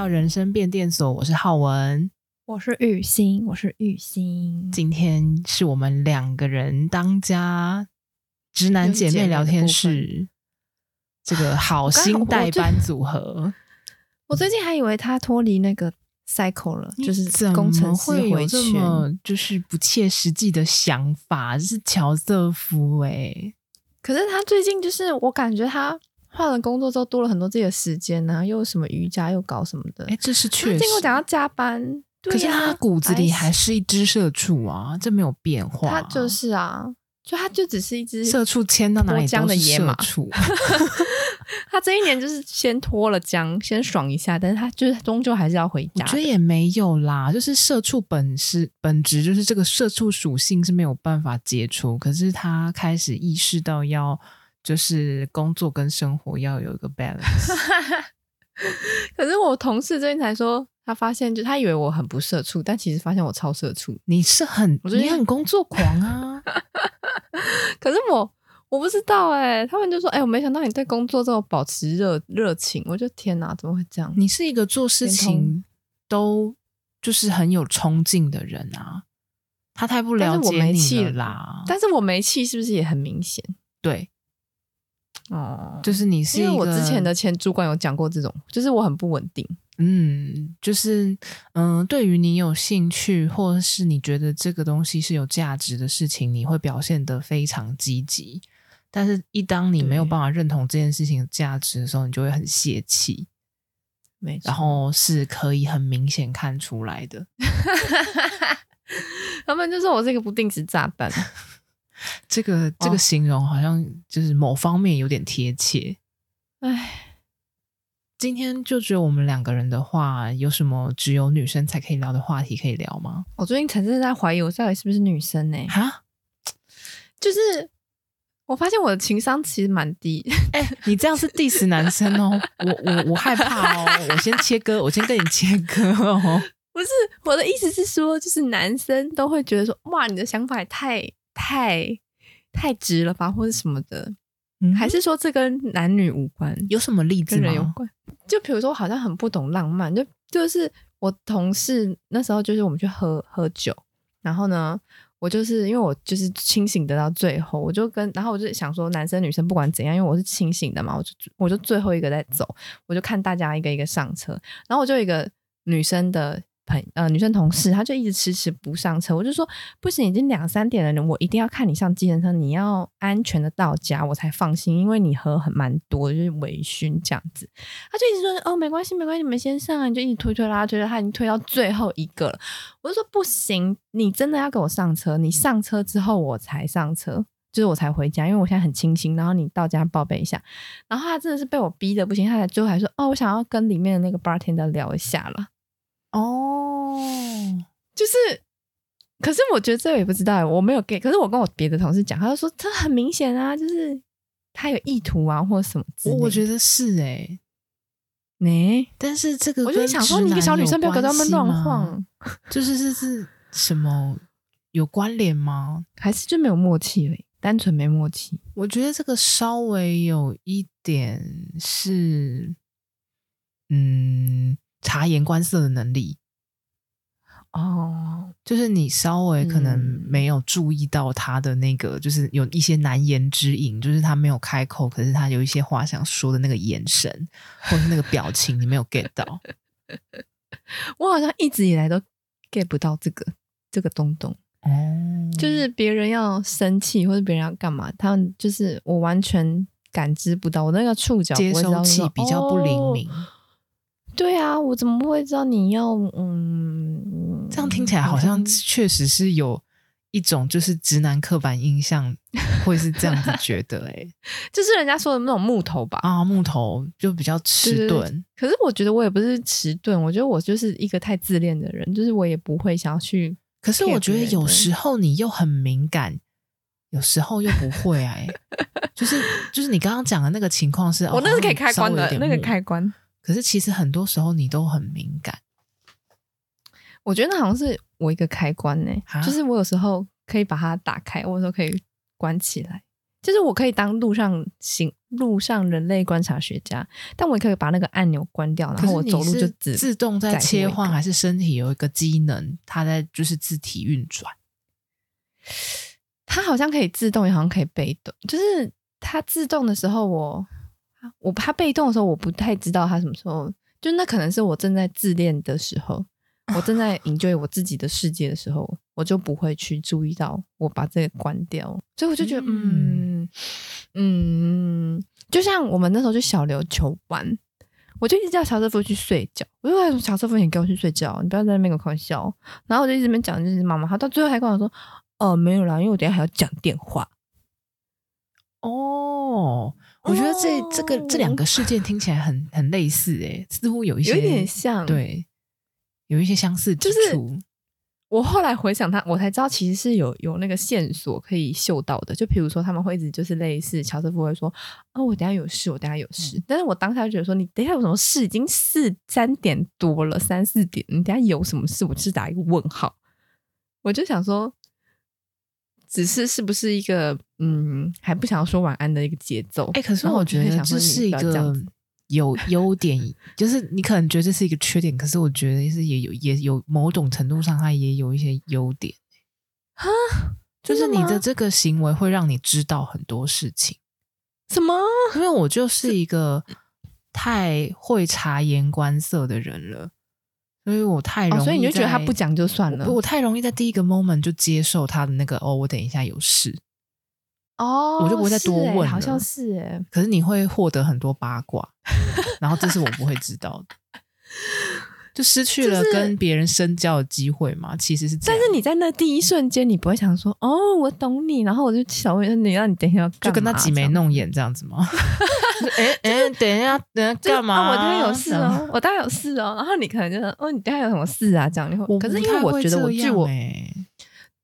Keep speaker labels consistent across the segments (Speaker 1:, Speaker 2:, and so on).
Speaker 1: 到人生变电所，我是浩文，
Speaker 2: 我是玉兴，我是玉兴。
Speaker 1: 今天是我们两个人当家直男姐妹聊天室，这个好心代班组合。我，
Speaker 2: 最近还以为他脱离那个 cycle 了，就是工程师回圈，
Speaker 1: 就是不切实际的想法，这是乔瑟夫哎、欸。
Speaker 2: 可是他最近就是，我感觉他。换了工作之后，多了很多自己的时间啊，又什么瑜伽，又搞什么的。
Speaker 1: 哎，这是确实。
Speaker 2: 听我讲要加班，
Speaker 1: 可是他骨子里还是一只社畜啊，这没有变化。
Speaker 2: 他就是啊，就他就只是一只
Speaker 1: 社畜，牵到哪里都是社畜。
Speaker 2: 他这一年就是先脱了缰，先爽一下，但是他就是终究还是要回家。
Speaker 1: 我觉得也没有啦，就是社畜本是本质，就是这个社畜属性是没有办法解除。可是他开始意识到要。就是工作跟生活要有一个 balance。
Speaker 2: 可是我同事最近才说，他发现就他以为我很不社畜，但其实发现我超社畜。
Speaker 1: 你是很，我觉得你很工作狂啊。
Speaker 2: 可是我我不知道哎、欸，他们就说哎、欸，我没想到你对工作这么保持热热情。我就天哪，怎么会这样？
Speaker 1: 你是一个做事情都就是很有冲劲的人啊。他太不了解你了啦。
Speaker 2: 但是我没气，是不是也很明显？
Speaker 1: 对。
Speaker 2: 哦，
Speaker 1: 就是你是，
Speaker 2: 因为我之前的前主管有讲过这种，就是我很不稳定。
Speaker 1: 嗯，就是嗯，对于你有兴趣，或者是你觉得这个东西是有价值的事情，你会表现得非常积极。但是，一当你没有办法认同这件事情的价值的时候，你就会很泄气。
Speaker 2: 没错，
Speaker 1: 然后是可以很明显看出来的。
Speaker 2: 他们就说我是一个不定时炸弹。
Speaker 1: 这个这个形容好像就是某方面有点贴切。
Speaker 2: 哎，
Speaker 1: 今天就只有我们两个人的话，有什么只有女生才可以聊的话题可以聊吗？
Speaker 2: 我最近才是在怀疑我到底是不是女生呢？
Speaker 1: 哈，
Speaker 2: 就是我发现我的情商其实蛮低。
Speaker 1: 哎，你这样是 diss 男生哦，我我我害怕哦，我先切割，我先跟你切割哦。
Speaker 2: 不是，我的意思是说，就是男生都会觉得说，哇，你的想法也太。太太直了吧，或者什么的，嗯，还是说这跟男女无关？
Speaker 1: 有什么例子吗？
Speaker 2: 跟人有关？就比如说，我好像很不懂浪漫，就就是我同事那时候，就是我们去喝喝酒，然后呢，我就是因为我就是清醒的到最后，我就跟，然后我就想说，男生女生不管怎样，因为我是清醒的嘛，我就我就最后一个在走，我就看大家一个一个上车，然后我就一个女生的。呃，女生同事，她就一直迟迟不上车，我就说不行，已经两三点了，我一定要看你上计程车，你要安全的到家，我才放心，因为你喝很蛮多，就是微醺这样子。他就一直说哦，没关系，没关系，你们先上啊，你就一直推推拉拉推，他已经推到最后一个了。我就说不行，你真的要给我上车，你上车之后我才上车，就是我才回家，因为我现在很清醒。然后你到家报备一下，然后他真的是被我逼的不行，他才最后还说哦，我想要跟里面的那个 bartender 聊一下了。
Speaker 1: 哦，
Speaker 2: 就是，可是我觉得这个也不知道，我没有给。可是我跟我别的同事讲，他就说这很明显啊，就是他有意图啊，或者什么之类。
Speaker 1: 我觉得是哎、欸，
Speaker 2: 呢、欸，
Speaker 1: 但是这个
Speaker 2: 我就想说，你一个小女生不要跟他们乱晃，
Speaker 1: 就是是是什么有关联吗？
Speaker 2: 还是就没有默契而已，单纯没默契？
Speaker 1: 我觉得这个稍微有一点是，嗯。察言观色的能力
Speaker 2: 哦，
Speaker 1: 就是你稍微可能没有注意到他的那个，就是有一些难言之隐，就是他没有开口，可是他有一些话想说的那个眼神或是那个表情，你没有 get 到。
Speaker 2: 我好像一直以来都 get 不到这个这个东东
Speaker 1: 哦，
Speaker 2: 就是别人要生气或者别人要干嘛，他们就是我完全感知不到，我那个触角
Speaker 1: 接收器比较不灵敏。哦
Speaker 2: 对啊，我怎么会知道你要嗯？
Speaker 1: 这样听起来好像确实是有一种就是直男刻板印象，会是这样子觉得哎、欸，
Speaker 2: 就是人家说的那种木头吧？啊，
Speaker 1: 木头就比较迟钝。
Speaker 2: 可是我觉得我也不是迟钝，我觉得我就是一个太自恋的人，就是我也不会想要去。
Speaker 1: 可是我觉得有时候你又很敏感，有时候又不会哎、欸，就是就是你刚刚讲的那个情况是，
Speaker 2: 我那是可以开关的，那个开关。
Speaker 1: 可是其实很多时候你都很敏感，
Speaker 2: 我觉得那好像是我一个开关呢、欸，就是我有时候可以把它打开，我有时候可以关起来。就是我可以当路上行路上人类观察学家，但我也可以把那个按钮关掉，然后我走路就自
Speaker 1: 自动在切换，还是身体有一个机能，它在就是自体运转？
Speaker 2: 它好像可以自动，也好像可以被动。就是它自动的时候我，我我怕被动的时候，我不太知道他什么时候。就那可能是我正在自恋的时候。我正在 enjoy 我自己的世界的时候，我就不会去注意到我把这个关掉，所以我就觉得，嗯嗯，就像我们那时候去小琉球玩，我就一直叫乔瑟夫去睡觉，我就说乔瑟夫，你给我去睡觉，你不要在那边给我开玩笑。然后我就一直没讲，就是妈妈，他到最后还跟我说，哦，没有啦，因为我等下还要讲电话。
Speaker 1: 哦，我觉得这、哦、这个这两个事件听起来很很类似，诶，似乎有一些
Speaker 2: 有一点像，
Speaker 1: 对。有一些相似之处，
Speaker 2: 就是我后来回想他，我才知道其实是有有那个线索可以嗅到的。就比如说他们会一直就是类似乔瑟夫会说：“哦，我等下有事，我等下有事。嗯”但是我当下就觉得说：“你等下有什么事？已经四三点多了，三四点，你等下有什么事？”我就是打一个问号。我就想说，只是是不是一个嗯，还不想要说晚安的一个节奏？
Speaker 1: 哎、欸，可是我觉得这是一个。有优点，就是你可能觉得这是一个缺点，可是我觉得是也有也有某种程度上，它也有一些优点。
Speaker 2: 哈，
Speaker 1: 就是你的这个行为会让你知道很多事情。
Speaker 2: 什么？
Speaker 1: 因为我就是一个太会察言观色的人了，所以我太容易、哦，
Speaker 2: 所以你就觉得他不讲就算了。
Speaker 1: 我，我太容易在第一个 moment 就接受他的那个哦，我等一下有事。
Speaker 2: 哦，
Speaker 1: 我就不会再多问了，
Speaker 2: 好像是哎。
Speaker 1: 可是你会获得很多八卦，然后这是我不会知道的，就失去了跟别人深交的机会嘛。其实是这样，
Speaker 2: 但是你在那第一瞬间，你不会想说哦，我懂你，然后我就想问你，让你等一下
Speaker 1: 就跟他挤眉弄眼这样子吗？哎 哎，等一下，等一下干嘛？
Speaker 2: 我当然有事哦，我当然有事哦。然后你可能就说哦，你等下有什么事啊？这样你会，可是因为我觉得我据我。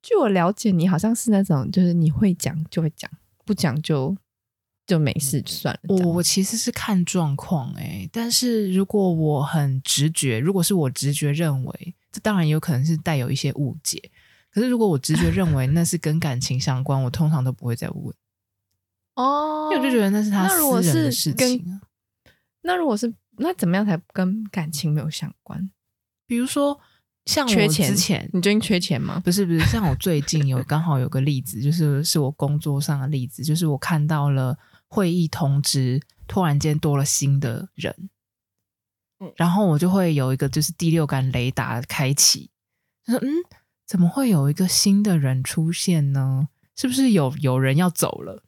Speaker 2: 据我了解，你好像是那种，就是你会讲就会讲，不讲就就没事就算了。
Speaker 1: 我我其实是看状况诶，但是如果我很直觉，如果是我直觉认为，这当然有可能是带有一些误解。可是如果我直觉认为那是跟感情相关，我通常都不会再问。
Speaker 2: 哦，
Speaker 1: 因为我就觉得那是他私人的事情。
Speaker 2: 那如果是那怎么样才跟感情没有相关？
Speaker 1: 比如说。像我之前，
Speaker 2: 缺钱，你最近缺钱吗？
Speaker 1: 不是不是，像我最近有刚好有个例子，就是是我工作上的例子，就是我看到了会议通知突然间多了新的人，嗯，然后我就会有一个就是第六感雷达开启，就说嗯，怎么会有一个新的人出现呢？是不是有有人要走了？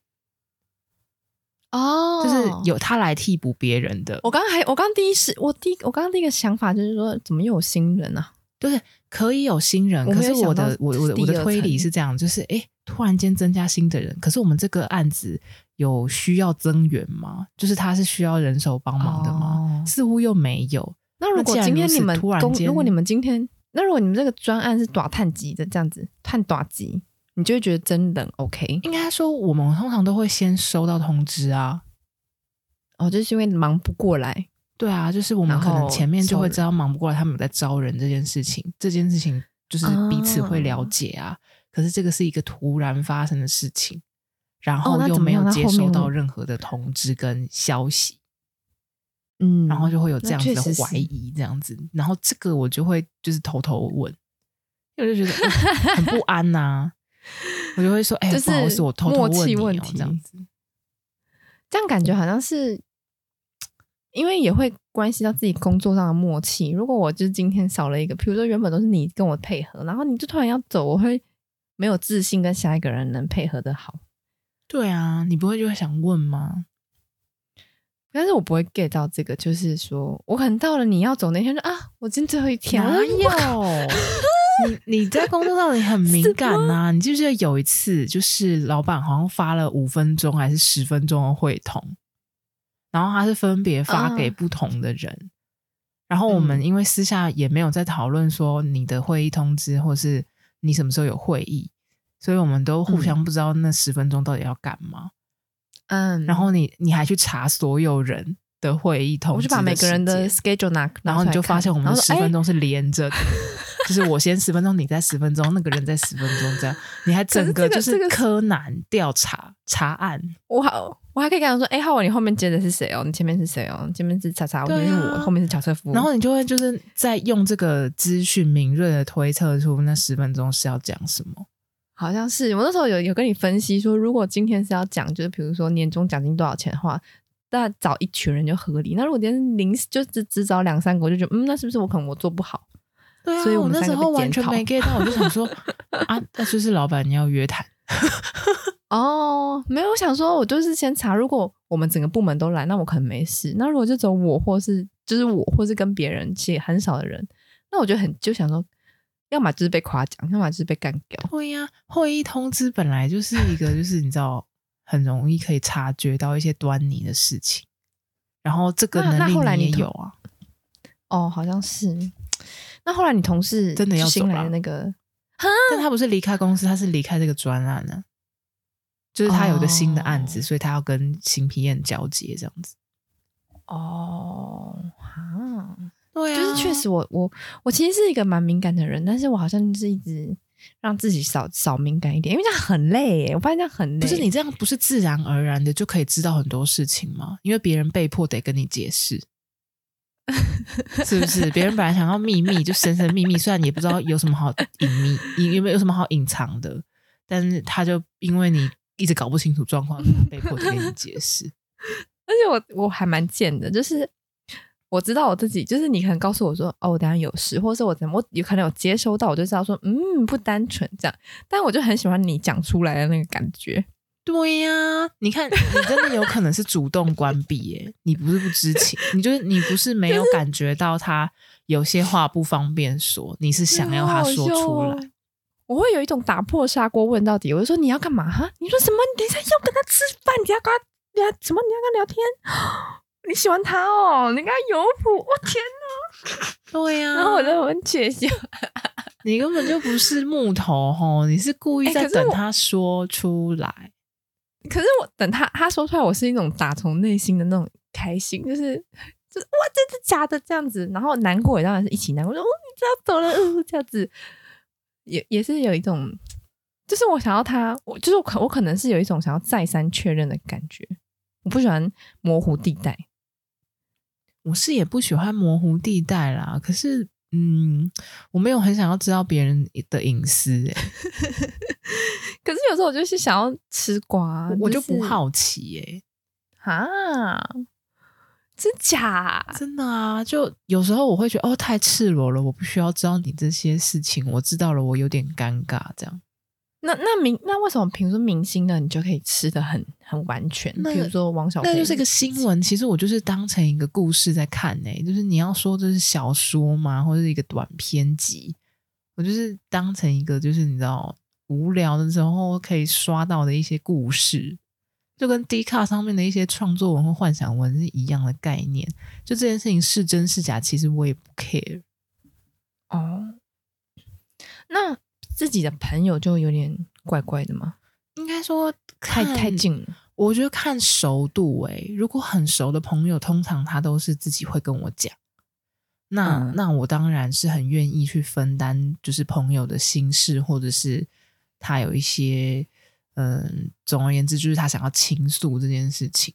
Speaker 2: 哦，
Speaker 1: 就是有他来替补别人的。
Speaker 2: 我刚刚还我刚刚第一是我第我刚刚第一个想法就是说，怎么又有新人啊？
Speaker 1: 对，可以有新人，可是我的我我的我的推理是这样，就是哎，突然间增加新的人，可是我们这个案子有需要增援吗？就是他是需要人手帮忙的吗？哦、似乎又没有。
Speaker 2: 那如果今天你们突然间，如果你们今天，那如果你们这个专案是短探级的这样子，探短级，你就会觉得真冷 OK？
Speaker 1: 应该说，我们通常都会先收到通知啊，
Speaker 2: 哦，就是因为忙不过来。
Speaker 1: 对啊，就是我们可能前面就会知道忙不过来，他们有在招人这件事情，这件事情就是彼此会了解啊。可是这个是一个突然发生的事情，然后又没有接收到任何的通知跟消息，嗯，然后就会有这样子的怀疑，这样子，然后这个我就会就是偷偷问，因为我就觉得 很不安呐，我就会说，哎，不好意思，我偷偷问你哦，这样子，
Speaker 2: 这样感觉好像是。因为也会关系到自己工作上的默契。如果我就是今天少了一个，比如说原本都是你跟我配合，然后你就突然要走，我会没有自信跟下一个人能配合的好。
Speaker 1: 对啊，你不会就会想问吗？
Speaker 2: 但是我不会 get 到这个，就是说我可能到了你要走那天，说啊，我今天最后一天，
Speaker 1: 哪有？你你在工作上你很敏感呐、啊？你记不记得有一次，就是老板好像发了五分钟还是十分钟的会通。然后他是分别发给不同的人，嗯、然后我们因为私下也没有在讨论说你的会议通知，或是你什么时候有会议，所以我们都互相不知道那十分钟到底要干嘛。嗯，然后你你还去查所有人的会议通知，
Speaker 2: 我就把每个人的 schedule 拿，
Speaker 1: 然后你就发现我们十分钟是连着的。就是我先十分钟，你再十分钟，那个人再十分钟，这样你还整个就是柯南调查查案。
Speaker 2: 我好，我还可以跟他说，哎，浩文，你后面接的是谁哦？你前面是谁哦？前面是查查，我前面是我，后面是乔瑟夫。
Speaker 1: 然后你就会就是在用这个资讯敏锐的推测出那十分钟是要讲什么。
Speaker 2: 好像是我那时候有有跟你分析说，如果今天是要讲，就是比如说年终奖金多少钱的话，那找一群人就合理。那如果今天临时就只只找两三个，我就觉得嗯，那是不是我可能我做不好？
Speaker 1: 对啊，
Speaker 2: 所以我，
Speaker 1: 我那时候完全没 get 到，我就想说 啊，那就是老板你要约谈。
Speaker 2: 哦，没有，我想说我就是先查，如果我们整个部门都来，那我可能没事。那如果就走我，或是就是我，或是跟别人其实很少的人，那我觉得很就想说。要么就是被夸奖，要么就是被干掉。
Speaker 1: 对呀、啊，会议通知本来就是一个，就是你知道，很容易可以察觉到一些端倪的事情。然后这个能力你也有啊。
Speaker 2: 哦，好像是。那后来你同事
Speaker 1: 真的要走了
Speaker 2: 那个，
Speaker 1: 但他不是离开公司，他是离开这个专案呢、啊。就是他有一个新的案子，哦、所以他要跟新 PM 交接这样子。
Speaker 2: 哦，哈。
Speaker 1: 对啊，
Speaker 2: 就是确实我，我我我其实是一个蛮敏感的人，但是我好像就是一直让自己少少敏感一点，因为这样很累耶。我发现这样很累。
Speaker 1: 不是你这样不是自然而然的就可以知道很多事情吗？因为别人被迫得跟你解释，是不是？别人本来想要秘密，就神神秘秘，虽然也不知道有什么好隐秘，有没有有什么好隐藏的，但是他就因为你一直搞不清楚状况，他被迫得跟你解释。
Speaker 2: 而且我我还蛮贱的，就是。我知道我自己，就是你可能告诉我说，哦，我等下有事，或者是我怎么，我有可能有接收到，我就知道说，嗯，不单纯这样。但我就很喜欢你讲出来的那个感觉。
Speaker 1: 对呀、啊，你看，你真的有可能是主动关闭耶，你不是不知情，你就是你不是没有感觉到他有些话不方便说，你是想要他说出来。
Speaker 2: 我会有一种打破砂锅问到底，我就说你要干嘛哈？你说什么？你等一下要跟他吃饭？你要跟他聊什么？你要跟他聊天？你喜欢他哦，你跟他有谱，我、哦、天哪！
Speaker 1: 对呀、啊，
Speaker 2: 然后我就很窃笑，
Speaker 1: 你根本就不是木头吼，你是故意在等他说出来。
Speaker 2: 欸、可，是我等他他说出来，我是一种打从内心的那种开心，就是就是哇，这是假的这样子，然后难过也当然是一起难过，说哦，你知道走了，呃，这样子也也是有一种，就是我想要他，我就是我可我可能是有一种想要再三确认的感觉，我不喜欢模糊地带。
Speaker 1: 我是也不喜欢模糊地带啦，可是，嗯，我没有很想要知道别人的隐私诶，
Speaker 2: 可是有时候我就是想要吃瓜，
Speaker 1: 我就不好奇诶。
Speaker 2: 啊，真假？
Speaker 1: 真的啊！就有时候我会觉得哦，太赤裸了，我不需要知道你这些事情，我知道了，我有点尴尬这样。
Speaker 2: 那那明那为什么比如说明星呢，你就可以吃的很很完全？比如说王小，那
Speaker 1: 就是一个新闻。其实我就是当成一个故事在看呢、欸。就是你要说这是小说吗，或者是一个短篇集？我就是当成一个就是你知道无聊的时候可以刷到的一些故事，就跟 D 卡上面的一些创作文或幻想文是一样的概念。就这件事情是真是假，其实我也不 care。
Speaker 2: 哦，那。自己的朋友就有点怪怪的吗？
Speaker 1: 应该说
Speaker 2: 太太近了。
Speaker 1: 我觉得看熟度诶、欸，如果很熟的朋友，通常他都是自己会跟我讲。那、嗯、那我当然是很愿意去分担，就是朋友的心事，或者是他有一些嗯，总而言之，就是他想要倾诉这件事情，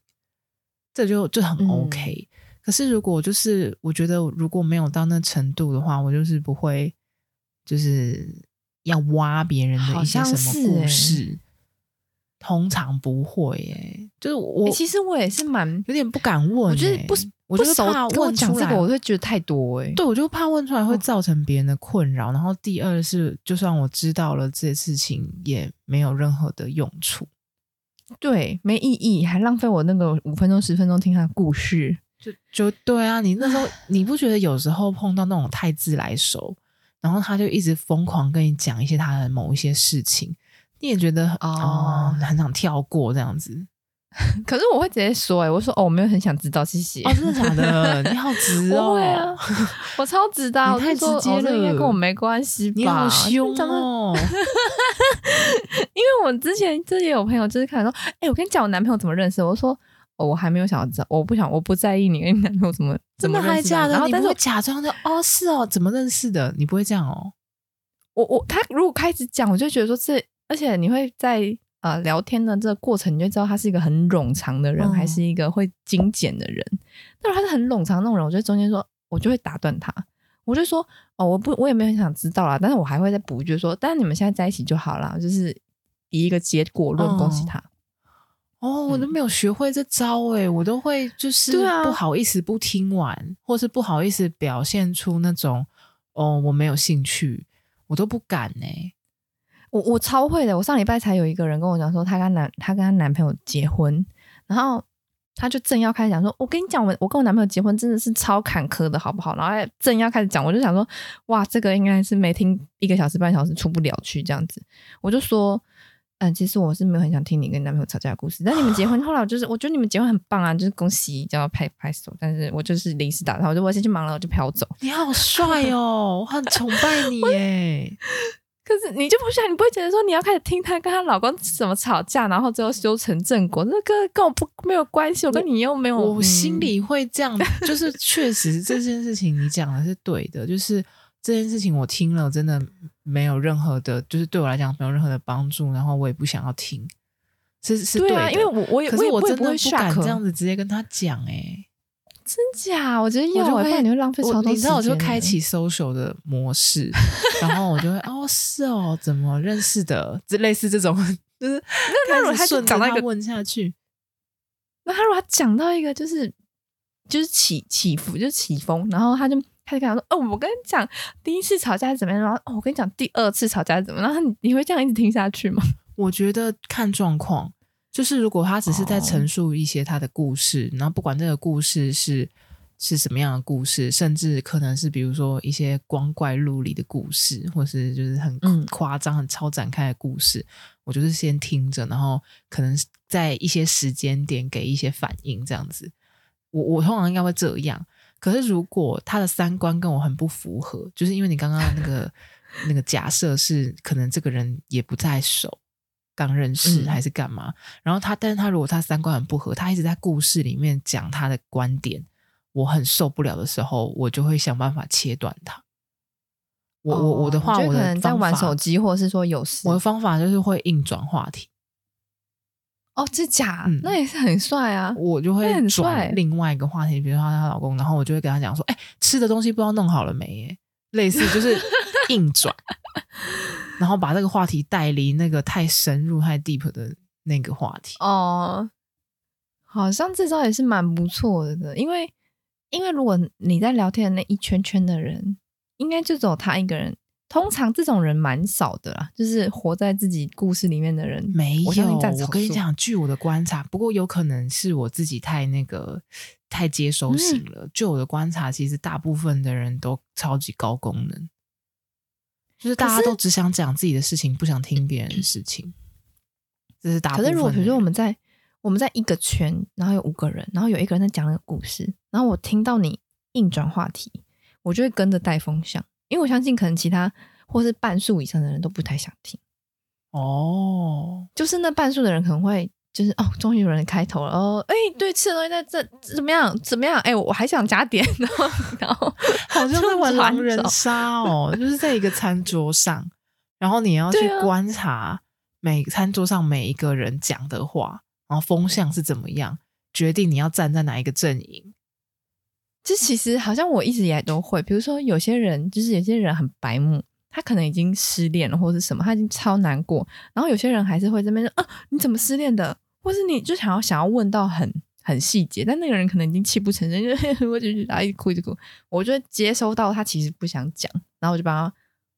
Speaker 1: 这就就很 OK、嗯。可是如果就是我觉得如果没有到那程度的话，我就是不会就是。要挖别人的一些什么故事，欸、通常不会耶、欸，就是我、欸、
Speaker 2: 其实我也是蛮有
Speaker 1: 点不敢问、欸，
Speaker 2: 我觉得不，我就怕问出来，我会觉得太多诶、欸。
Speaker 1: 对，我就怕问出来会造成别人的困扰、哦。然后第二是，就算我知道了这些事情，也没有任何的用处，
Speaker 2: 对，没意义，还浪费我那个五分钟十分钟听他的故事，
Speaker 1: 就就对啊。你那时候你不觉得有时候碰到那种太自来熟？然后他就一直疯狂跟你讲一些他的某一些事情，你也觉得哦，哦，很想跳过这样子。
Speaker 2: 可是我会直接说、欸，哎，我说哦，我没有很想知道，谢谢。
Speaker 1: 哦，真的假的？你好直 哦，对啊，
Speaker 2: 我超直的，
Speaker 1: 你太直接了，
Speaker 2: 应该跟我没关系吧？
Speaker 1: 你好凶哦！
Speaker 2: 因为我之前之前有朋友就是看说，哎、欸，我跟你讲，我男朋友怎么认识？我说。哦，我还没有想要知道，我不想，我不在意你跟你男朋友怎么怎么认识的。
Speaker 1: 真的还假的？然后但是我假装的哦，是哦，怎么认识的？你不会这样哦？
Speaker 2: 我我他如果开始讲，我就觉得说这，而且你会在呃聊天的这个过程，你就知道他是一个很冗长的人，嗯、还是一个会精简的人。但是他是很冗长那种人，我觉得中间说，我就会打断他，我就说哦，我不，我也没有很想知道啦，但是我还会再补一句说，但是你们现在在一起就好了，就是以一个结果论，恭喜他。
Speaker 1: 哦，我都没有学会这招诶、欸，我都会就是不好意思不听完，啊、或是不好意思表现出那种哦我没有兴趣，我都不敢呢、欸。
Speaker 2: 我我超会的，我上礼拜才有一个人跟我讲说，她跟男她跟她男朋友结婚，然后她就正要开始讲说，我跟你讲，我我跟我男朋友结婚真的是超坎坷的，好不好？然后正要开始讲，我就想说，哇，这个应该是没听一个小时半小时出不了去这样子，我就说。嗯，其实我是没有很想听你跟男朋友吵架的故事。但你们结婚 后来，我就是我觉得你们结婚很棒啊，就是恭喜，就要拍拍手。但是我就是临时打他，我就我先去忙了，我就飘走。
Speaker 1: 你好帅哦，我很崇拜你耶。
Speaker 2: 可是你就不想，你不会觉得说你要开始听她跟她老公怎么吵架，然后最后修成正果？那个跟我不没有关系，我跟你又没有。
Speaker 1: 我心里会这样，就是确实这件事情你讲的是对的，就是。这件事情我听了，真的没有任何的，就是对我来讲没有任何的帮助，然后我也不想要听，是是对，对啊，
Speaker 2: 因为我我也可是我真的不敢
Speaker 1: 这样子直接跟他讲，哎，
Speaker 2: 真假？我觉得要，不然你会浪费超多时间。
Speaker 1: 你知道，我就开启 social 的模式，然后我就会 哦，是哦，怎么认识的？就类似这种，就是那如果他讲到一个问下去，
Speaker 2: 那他如果他讲到一个就是就是起起伏，就是起风，然后他就。他就跟他说：“哦，我跟你讲，第一次吵架是怎么样？然后哦，我跟你讲，第二次吵架是怎么样？然后你你会这样一直听下去吗？”
Speaker 1: 我觉得看状况，就是如果他只是在陈述一些他的故事，哦、然后不管这个故事是是什么样的故事，甚至可能是比如说一些光怪陆离的故事，或是就是很夸张、很超展开的故事，嗯、我就是先听着，然后可能在一些时间点给一些反应，这样子。我我通常应该会这样。可是，如果他的三观跟我很不符合，就是因为你刚刚那个 那个假设是，可能这个人也不在熟，刚认识还是干嘛？嗯、然后他，但是他如果他三观很不合，他一直在故事里面讲他的观点，我很受不了的时候，我就会想办法切断他。我我我的话，我可
Speaker 2: 能在玩手机，或者是说有事，
Speaker 1: 我的方法就是会硬转话题。
Speaker 2: 哦，这假、嗯、那也是很帅啊！
Speaker 1: 我就会转另外一个话题，比如说她老公，然后我就会跟她讲说：“哎、欸，吃的东西不知道弄好了没？”耶，类似就是硬转，然后把这个话题带离那个太深入、太 deep 的那个话题。
Speaker 2: 哦，好像这招也是蛮不错的，因为因为如果你在聊天的那一圈圈的人，应该就只有他一个人。通常这种人蛮少的啦，就是活在自己故事里面的人
Speaker 1: 没有。我，我跟你讲，据我的观察，不过有可能是我自己太那个太接收型了。据、嗯、我的观察，其实大部分的人都超级高功能，就是大家都只想讲自己的事情，不想听别人的事情。这是大部分。可是如果比如说我们在
Speaker 2: 我们在一个圈，然后有五个人，然后有一个人在讲那个故事，然后我听到你硬转话题，我就会跟着带风向。因为我相信，可能其他或是半数以上的人都不太想听
Speaker 1: 哦。
Speaker 2: 就是那半数的人可能会，就是哦，终于有人开头了哦。哎，对，吃的东西在这怎么样？怎么样？哎，我还想加点，然后然 后
Speaker 1: 好像在玩狼人杀哦，就是在一个餐桌上，然后你要去观察每餐桌上每一个人讲的话，然后风向是怎么样，决定你要站在哪一个阵营。
Speaker 2: 这其实好像我一直以来都会，比如说有些人就是有些人很白目，他可能已经失恋了，或者是什么，他已经超难过，然后有些人还是会这边说啊，你怎么失恋的？或是你就想要想要问到很很细节，但那个人可能已经泣不成声，就我就啊一直哭一直哭，我就接收到他其实不想讲，然后我就帮他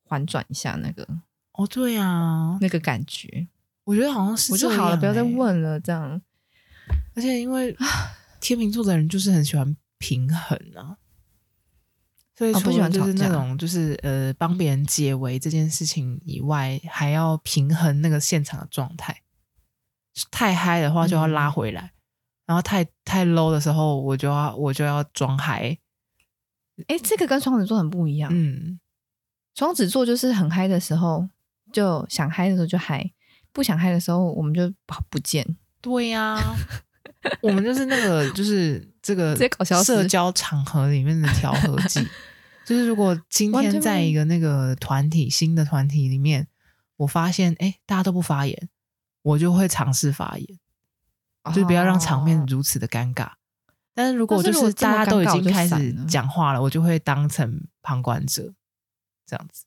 Speaker 2: 缓转一下那个
Speaker 1: 哦，对啊，
Speaker 2: 那个感觉，
Speaker 1: 我觉得好像是、欸、
Speaker 2: 我就好了，不要再问了，这样。
Speaker 1: 而且因为天秤座的人就是很喜欢。平衡啊，所以除了就是那种就是呃帮别人解围这件事情以外，还要平衡那个现场的状态。太嗨的话就要拉回来，嗯、然后太太 low 的时候，我就要我就要装嗨。
Speaker 2: 哎，这个跟双子座很不一样。嗯，双子座就是很嗨的时候就想嗨的时候就嗨，不想嗨的时候我们就不见。
Speaker 1: 对呀、啊。我们就是那个，就是这个社交场合里面的调和剂，就是如果今天在一个那个团体新的团体里面，我发现哎大家都不发言，我就会尝试发言，就不要让场面如此的尴尬。但是如果就是大家都已经开始讲话了，我就会当成旁观者，这样子。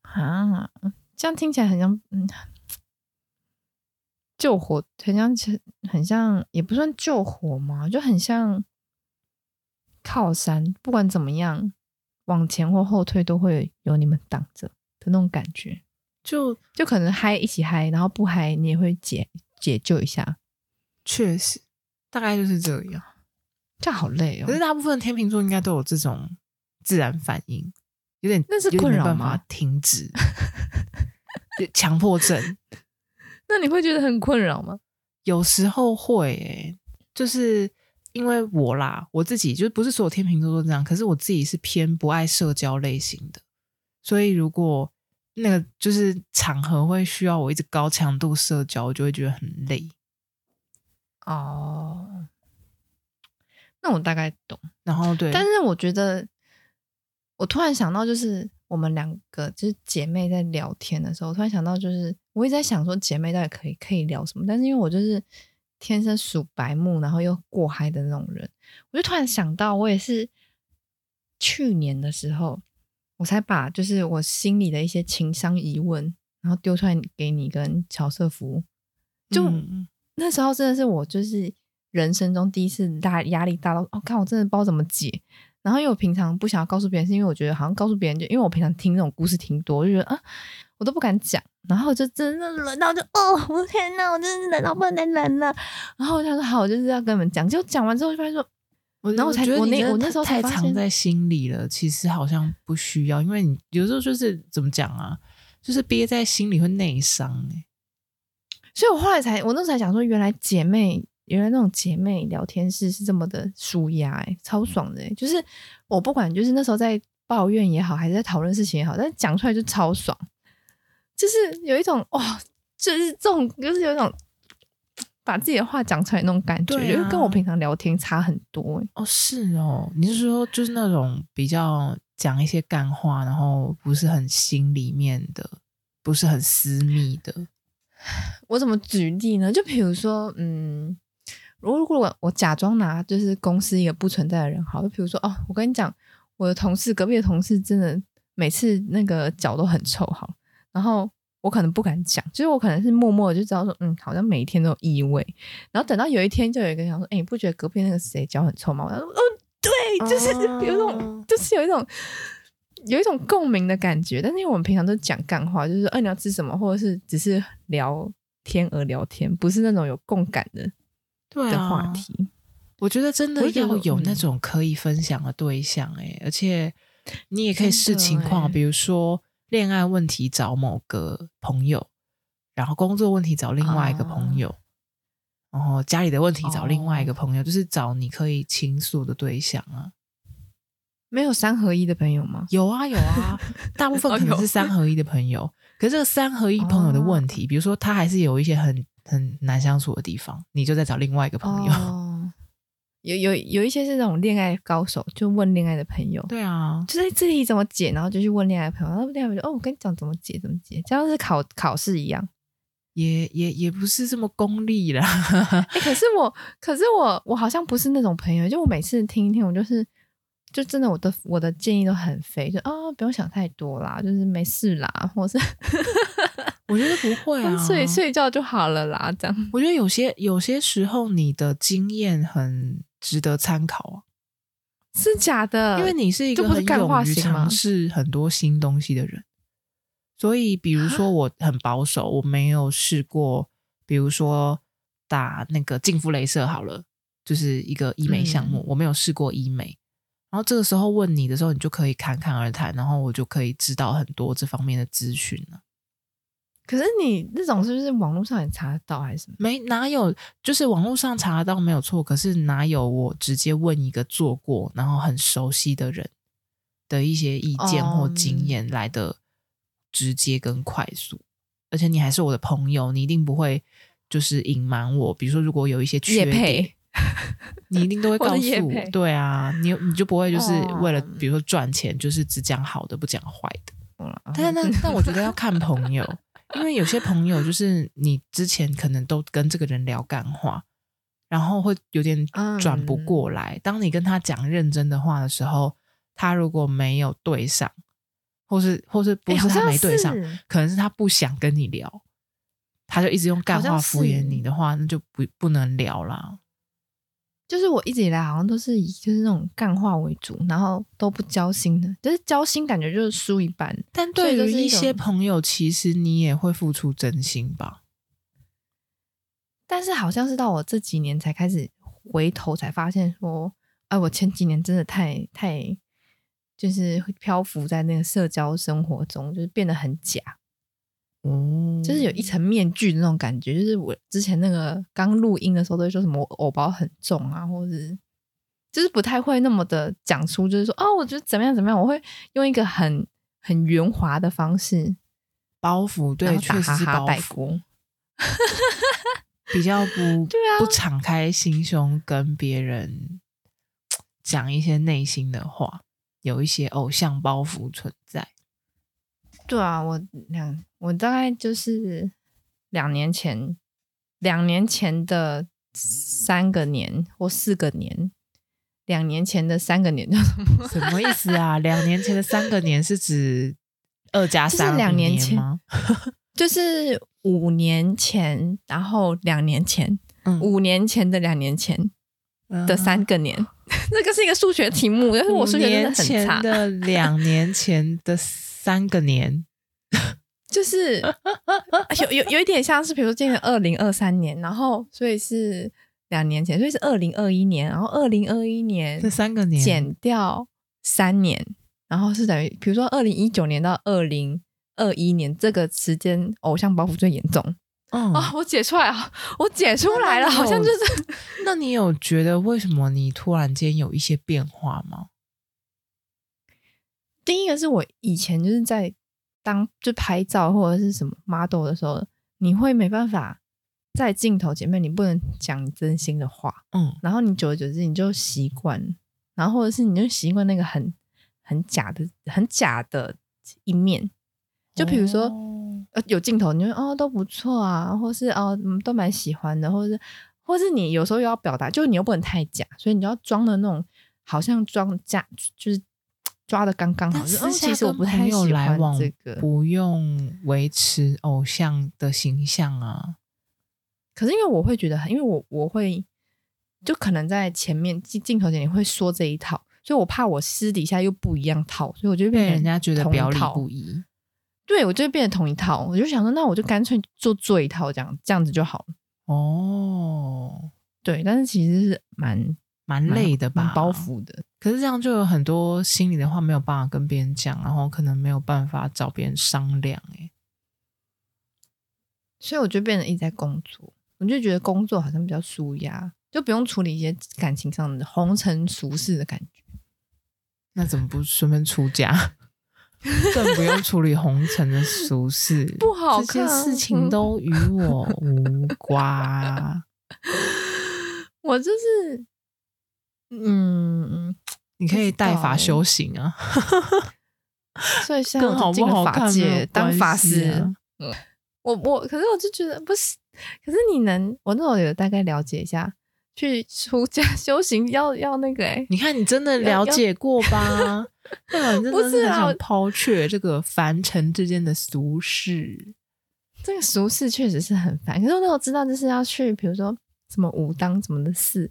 Speaker 2: 啊，这样听起来很像嗯，救火，很像很像，也不算救火嘛，就很像靠山，不管怎么样，往前或后退都会有你们挡着的那种感觉。就就可能嗨一起嗨，然后不嗨你也会解解救一下。
Speaker 1: 确实，大概就是这样。
Speaker 2: 这样好累哦。
Speaker 1: 可是大部分天秤座应该都有这种自然反应，有点
Speaker 2: 那是困扰吗？
Speaker 1: 停止，强迫症。
Speaker 2: 那你会觉得很困扰吗？
Speaker 1: 有时候会、欸，就是因为我啦，我自己就是不是所有天秤座都这样，可是我自己是偏不爱社交类型的，所以如果那个就是场合会需要我一直高强度社交，我就会觉得很累。
Speaker 2: 哦。那我大概懂，
Speaker 1: 然后对，
Speaker 2: 但是我觉得，我突然想到，就是我们两个就是姐妹在聊天的时候，我突然想到，就是我一直在想说，姐妹到底可以可以聊什么？但是因为我就是天生属白目，然后又过嗨的那种人，我就突然想到，我也是去年的时候，我才把就是我心里的一些情商疑问，然后丢出来给你跟乔瑟夫，就、嗯、那时候真的是我就是。人生中第一次大压力大到哦，看我真的不知道怎么解。然后因为我平常不想要告诉别人，是因为我觉得好像告诉别人就因为我平常听那种故事挺多，就觉得啊，我都不敢讲。然后就真的轮到就哦，我的天呐，我真是忍到不能再冷了。然后我想说好，我就是要跟你们讲。就讲完之后就发现说，然后我才觉得我那我那时候
Speaker 1: 太藏在心里了。其实好像不需要，因为你有时候就是怎么讲啊，就是憋在心里会内伤哎。
Speaker 2: 所以我后来才我那时候才想说，原来姐妹。原来那种姐妹聊天室是这么的舒压，哎，超爽的，欸，就是我不管，就是那时候在抱怨也好，还是在讨论事情也好，但是讲出来就超爽，就是有一种哇，就是这种，就是有一种把自己的话讲出来那种感觉，因为，啊、跟我平常聊天差很多，欸。
Speaker 1: 哦，是哦，你是说就是那种比较讲一些干话，然后不是很心里面的，不是很私密的。
Speaker 2: 我怎么举例呢？就比如说，嗯。如果我我假装拿就是公司一个不存在的人，好，就比如说哦，我跟你讲，我的同事隔壁的同事真的每次那个脚都很臭，好，然后我可能不敢讲，就是我可能是默默的就知道说，嗯，好像每一天都有异味，然后等到有一天就有一个人想说，哎，你不觉得隔壁那个谁脚很臭吗？我说，哦，对，就是有一种，就是有一种有一种共鸣的感觉，但是因为我们平常都讲干话，就是说，哎，你要吃什么，或者是只是聊天而聊天，不是那种有共感的。对啊，的话题，
Speaker 1: 我觉得真的要有那种可以分享的对象哎、欸，而且你也可以视情况，比如说恋爱问题找某个朋友，然后工作问题找另外一个朋友，哦、然后家里的问题找另外一个朋友，哦、就是找你可以倾诉的对象啊。
Speaker 2: 没有三合一的朋友吗？
Speaker 1: 有啊有啊，大部分可能是三合一的朋友，可是这个三合一朋友的问题，哦、比如说他还是有一些很。很难相处的地方，你就在找另外一个朋友。
Speaker 2: 哦、有有有一些是那种恋爱高手，就问恋爱的朋友。
Speaker 1: 对啊，
Speaker 2: 就是这题怎么解，然后就去问恋爱的朋友。然后恋爱朋友哦，我跟你讲怎么解，怎么解，这样是考考试一样。
Speaker 1: 也也也不是这么功利啦。
Speaker 2: 欸、可是我，可是我，我好像不是那种朋友。就我每次听一听，我就是。就真的，我的我的建议都很肥，就啊、哦，不用想太多啦，就是没事啦，或是
Speaker 1: 我觉得不会 啊，
Speaker 2: 睡睡觉就好了啦，这样。
Speaker 1: 我觉得有些有些时候你的经验很值得参考啊，
Speaker 2: 是假的，
Speaker 1: 因为你是一个很勇于尝试很多新东西的人，所以比如说我很保守，我没有试过，比如说打那个净肤镭射好了，就是一个医美项目，嗯、我没有试过医美。然后这个时候问你的时候，你就可以侃侃而谈，然后我就可以知道很多这方面的资讯了。
Speaker 2: 可是你那种是不是网络上也查得到，还是什么？
Speaker 1: 没哪有？就是网络上查得到没有错，可是哪有我直接问一个做过然后很熟悉的人的一些意见或经验来的直接跟快速？嗯、而且你还是我的朋友，你一定不会就是隐瞒我。比如说，如果有一些缺点。你一定都会 告
Speaker 2: 诉
Speaker 1: 我，对啊，你你就不会就是为了
Speaker 2: 哦
Speaker 1: 比如说赚钱，就是只讲好的不讲坏的。
Speaker 2: 嗯
Speaker 1: 但但但我觉得要看朋友，因为有些朋友就是你之前可能都跟这个人聊干话，然后会有点转不过来。当你跟他讲认真的话的时候，他如果没有对上，或是或是不是他没对上，可能是他不想跟你聊，他就一直用干话敷衍你的话，那就不不能聊啦。
Speaker 2: 就是我一直以来好像都是以就是那种干话为主，然后都不交心的，就是交心感觉就是输一半。
Speaker 1: 但对于一些朋友，其实你也会付出真心吧？
Speaker 2: 但是好像是到我这几年才开始回头才发现说，哎，我前几年真的太太就是漂浮在那个社交生活中，就是变得很假。
Speaker 1: 哦，
Speaker 2: 就是有一层面具的那种感觉，就是我之前那个刚录音的时候都会说什么我偶包很重啊，或者是就是不太会那么的讲出，就是说哦，我觉得怎么样怎么样，我会用一个很很圆滑的方式
Speaker 1: 包袱，
Speaker 2: 对，
Speaker 1: 确实是
Speaker 2: 哈
Speaker 1: 包袱，比较不
Speaker 2: 对啊
Speaker 1: 不敞开心胸跟别人讲一些内心的话，有一些偶像包袱存在。
Speaker 2: 对啊，我两我大概就是两年前，两年前的三个年或四个年，两年前的三个年叫什么？
Speaker 1: 什么意思啊？两年前的三个年是指二加三
Speaker 2: 就是两年前
Speaker 1: 吗？
Speaker 2: 就是五年前，然后两年前，
Speaker 1: 嗯
Speaker 2: 五年前的两年前的三个年，那个是一个数学题目，但是我数学真的很差。
Speaker 1: 的两年前的三个年，
Speaker 2: 就是有有有一点像是，比如说今年二零二三年，然后所以是两年前，所以是二零二一年，然后二零二一年
Speaker 1: 这三个年。
Speaker 2: 减掉三年，然后是等于，比如说二零一九年到二零二一年这个时间，偶像包袱最严重。
Speaker 1: 嗯。
Speaker 2: 啊、我解出来啊，我解出来了，好像就是
Speaker 1: 那你有觉得为什么你突然间有一些变化吗？
Speaker 2: 第一个是我以前就是在当就拍照或者是什么 model 的时候，你会没办法在镜头前面，你不能讲你真心的话，
Speaker 1: 嗯，
Speaker 2: 然后你久而久之你就习惯，然后或者是你就习惯那个很很假的、很假的一面，就比如说、
Speaker 1: 哦
Speaker 2: 呃有镜头，你就哦都不错啊，或是哦嗯都蛮喜欢的，或是或是你有时候又要表达，就是你又不能太假，所以你就要装的那种好像装假，就是抓的刚刚好。
Speaker 1: 但
Speaker 2: 其实我不太
Speaker 1: 跟朋友
Speaker 2: 喜欢
Speaker 1: 来往
Speaker 2: 这个。
Speaker 1: 不用维持偶像的形象啊。
Speaker 2: 可是因为我会觉得很，因为我我会就可能在前面镜镜头前你会说这一套，所以我怕我私底下又不一样套，所以我就
Speaker 1: 被
Speaker 2: 变成
Speaker 1: 人家觉得表里
Speaker 2: 套
Speaker 1: 不一。
Speaker 2: 对我就会变成同一套，我就想说，那我就干脆做做一套这样，这样子就好了。
Speaker 1: 哦，
Speaker 2: 对，但是其实是蛮
Speaker 1: 蛮累的吧？
Speaker 2: 蛮包。袱的。
Speaker 1: 可是这样就有很多心里的话没有办法跟别人讲，然后可能没有办法找别人商量。哎，
Speaker 2: 所以我就变得一直在工作，我就觉得工作好像比较舒压，就不用处理一些感情上的红尘俗世的感觉。
Speaker 1: 那怎么不顺便出家？更不用处理红尘的俗事，
Speaker 2: 不好
Speaker 1: 这些
Speaker 2: 看
Speaker 1: 事情都与我无关。
Speaker 2: 我就是，嗯，
Speaker 1: 你可以代法修行啊，
Speaker 2: 所以现在进了法界当法师。
Speaker 1: 啊
Speaker 2: 我我，可是我就觉得不是，可是你能，我那我有大概了解一下，去出家修行要要那个哎、欸，
Speaker 1: 你看，你真的了解过吧？对吧？你真的是很想
Speaker 2: 不是啊
Speaker 1: 抛却这个凡尘之间的俗世。
Speaker 2: 这个俗世确实是很烦。可是我那时候知道，就是要去，比如说什么武当什么的寺，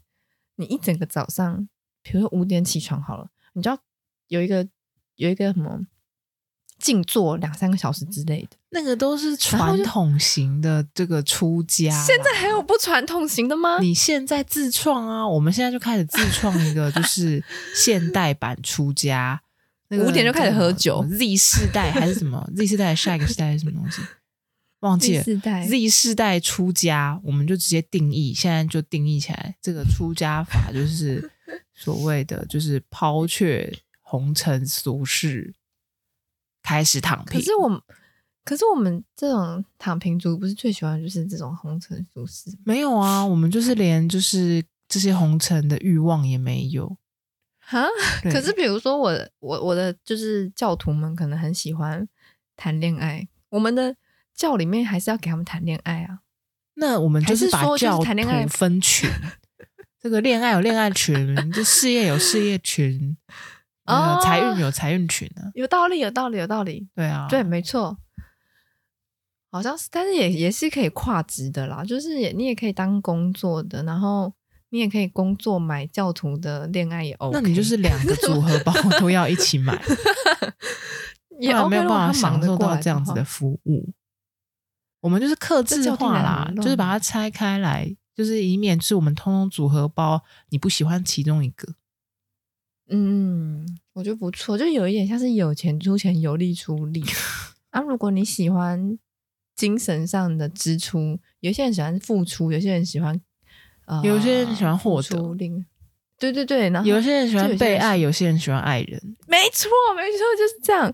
Speaker 2: 你一整个早上，比如说五点起床好了，你就要有一个有一个什么静坐两三个小时之类的。
Speaker 1: 那个都是传统型的这个出家，
Speaker 2: 现在还有不传统型的吗？
Speaker 1: 你现在自创啊，我们现在就开始自创一个，就是现代版出家。那个
Speaker 2: 五点就开始喝酒
Speaker 1: Z 世代还是什么 Z 世代？下一个世代是什么东西？忘记了。Z 世代出家，我们就直接定义，现在就定义起来，这个出家法就是所谓的，就是抛却红尘俗世，开始躺平。
Speaker 2: 可是我们，可是我们这种躺平族不是最喜欢就是这种红尘俗世。
Speaker 1: 没有啊，我们就是连就是这些红尘的欲望也没有。
Speaker 2: 哈，可是比如说我我我的就是教徒们可能很喜欢谈恋爱，我们的教里面还是要给他们谈恋爱啊。
Speaker 1: 那我们就是把教徒分群，这个恋爱有恋爱群，就事业有事业群，啊、哦，财运有财运群呢、啊。
Speaker 2: 有道理，有道理，有道理。
Speaker 1: 对啊，
Speaker 2: 对，没错。好像是，但是也也是可以跨职的啦，就是也你也可以当工作的，然后。你也可以工作买教徒的恋爱也 OK，
Speaker 1: 那你就是两个组合包都要一起买，也 OK，没有办法享受到这样子的服务。我们就是克制化啦，就是把它拆开来，就是以免是我们通通组合包，你不喜欢其中一个。
Speaker 2: 嗯，我觉得不错，就有一点像是有钱出钱，有力出力。啊，如果你喜欢精神上的支出，有些人喜欢付出，有些人喜欢。
Speaker 1: 有些人喜欢获得，
Speaker 2: 对对对，然后
Speaker 1: 有些人喜欢被爱，有些人喜欢爱人，
Speaker 2: 没错没错，就是这样。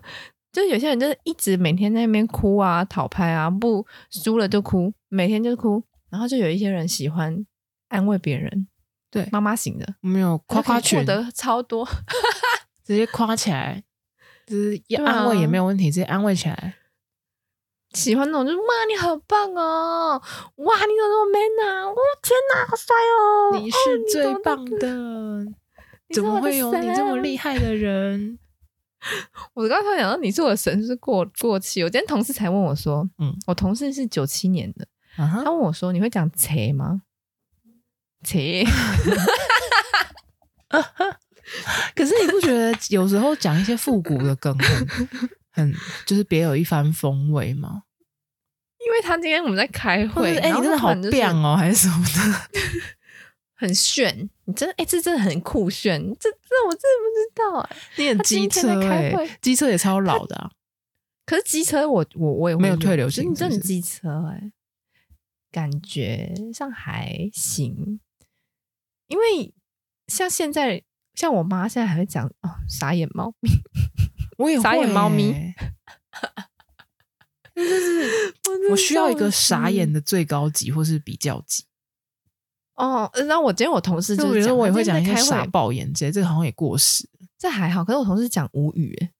Speaker 2: 就有些人就是一直每天在那边哭啊、讨拍啊，不输了就哭，每天就哭。然后就有一些人喜欢安慰别人，
Speaker 1: 对
Speaker 2: 妈妈型的，
Speaker 1: 没有夸夸群，获
Speaker 2: 得超多，
Speaker 1: 直接夸起来，就是要安慰也没有问题，直接安慰起来。
Speaker 2: 喜欢那种，就是哇，你好棒哦！哇，你怎么那么 man 啊？我天哪，好帅哦！
Speaker 1: 你是最棒的，哦、怎么会有你这么厉害的人？
Speaker 2: 我刚才想到你是我的神，是过过气。我今天同事才问我说，嗯，我同事是九七年的，啊、他问我说，你会讲“切”吗？“切 ”，
Speaker 1: 可是你不觉得有时候讲一些复古的梗很？嗯，就是别有一番风味吗。
Speaker 2: 因为他今天我们在开会，
Speaker 1: 哎、欸，你真的好变哦，还是什么的，
Speaker 2: 很炫。你真的，哎、欸，这真的很酷炫。这这我真的不知道哎、欸。
Speaker 1: 你很机车哎、欸，机车也超老的啊。
Speaker 2: 可是机车我我我也
Speaker 1: 没有退流行，
Speaker 2: 你真的机车哎、欸，感觉上还行。因为像现在，像我妈现在还会讲哦，傻眼猫咪。
Speaker 1: 我也、欸、
Speaker 2: 傻眼猫咪，
Speaker 1: 就是我需要一个傻眼的最高级或是比较级。
Speaker 2: 哦，那我今天我同事就
Speaker 1: 觉得我也会讲一些傻爆眼这这个好像也过时，
Speaker 2: 这还好。可是我同事讲无语，哎，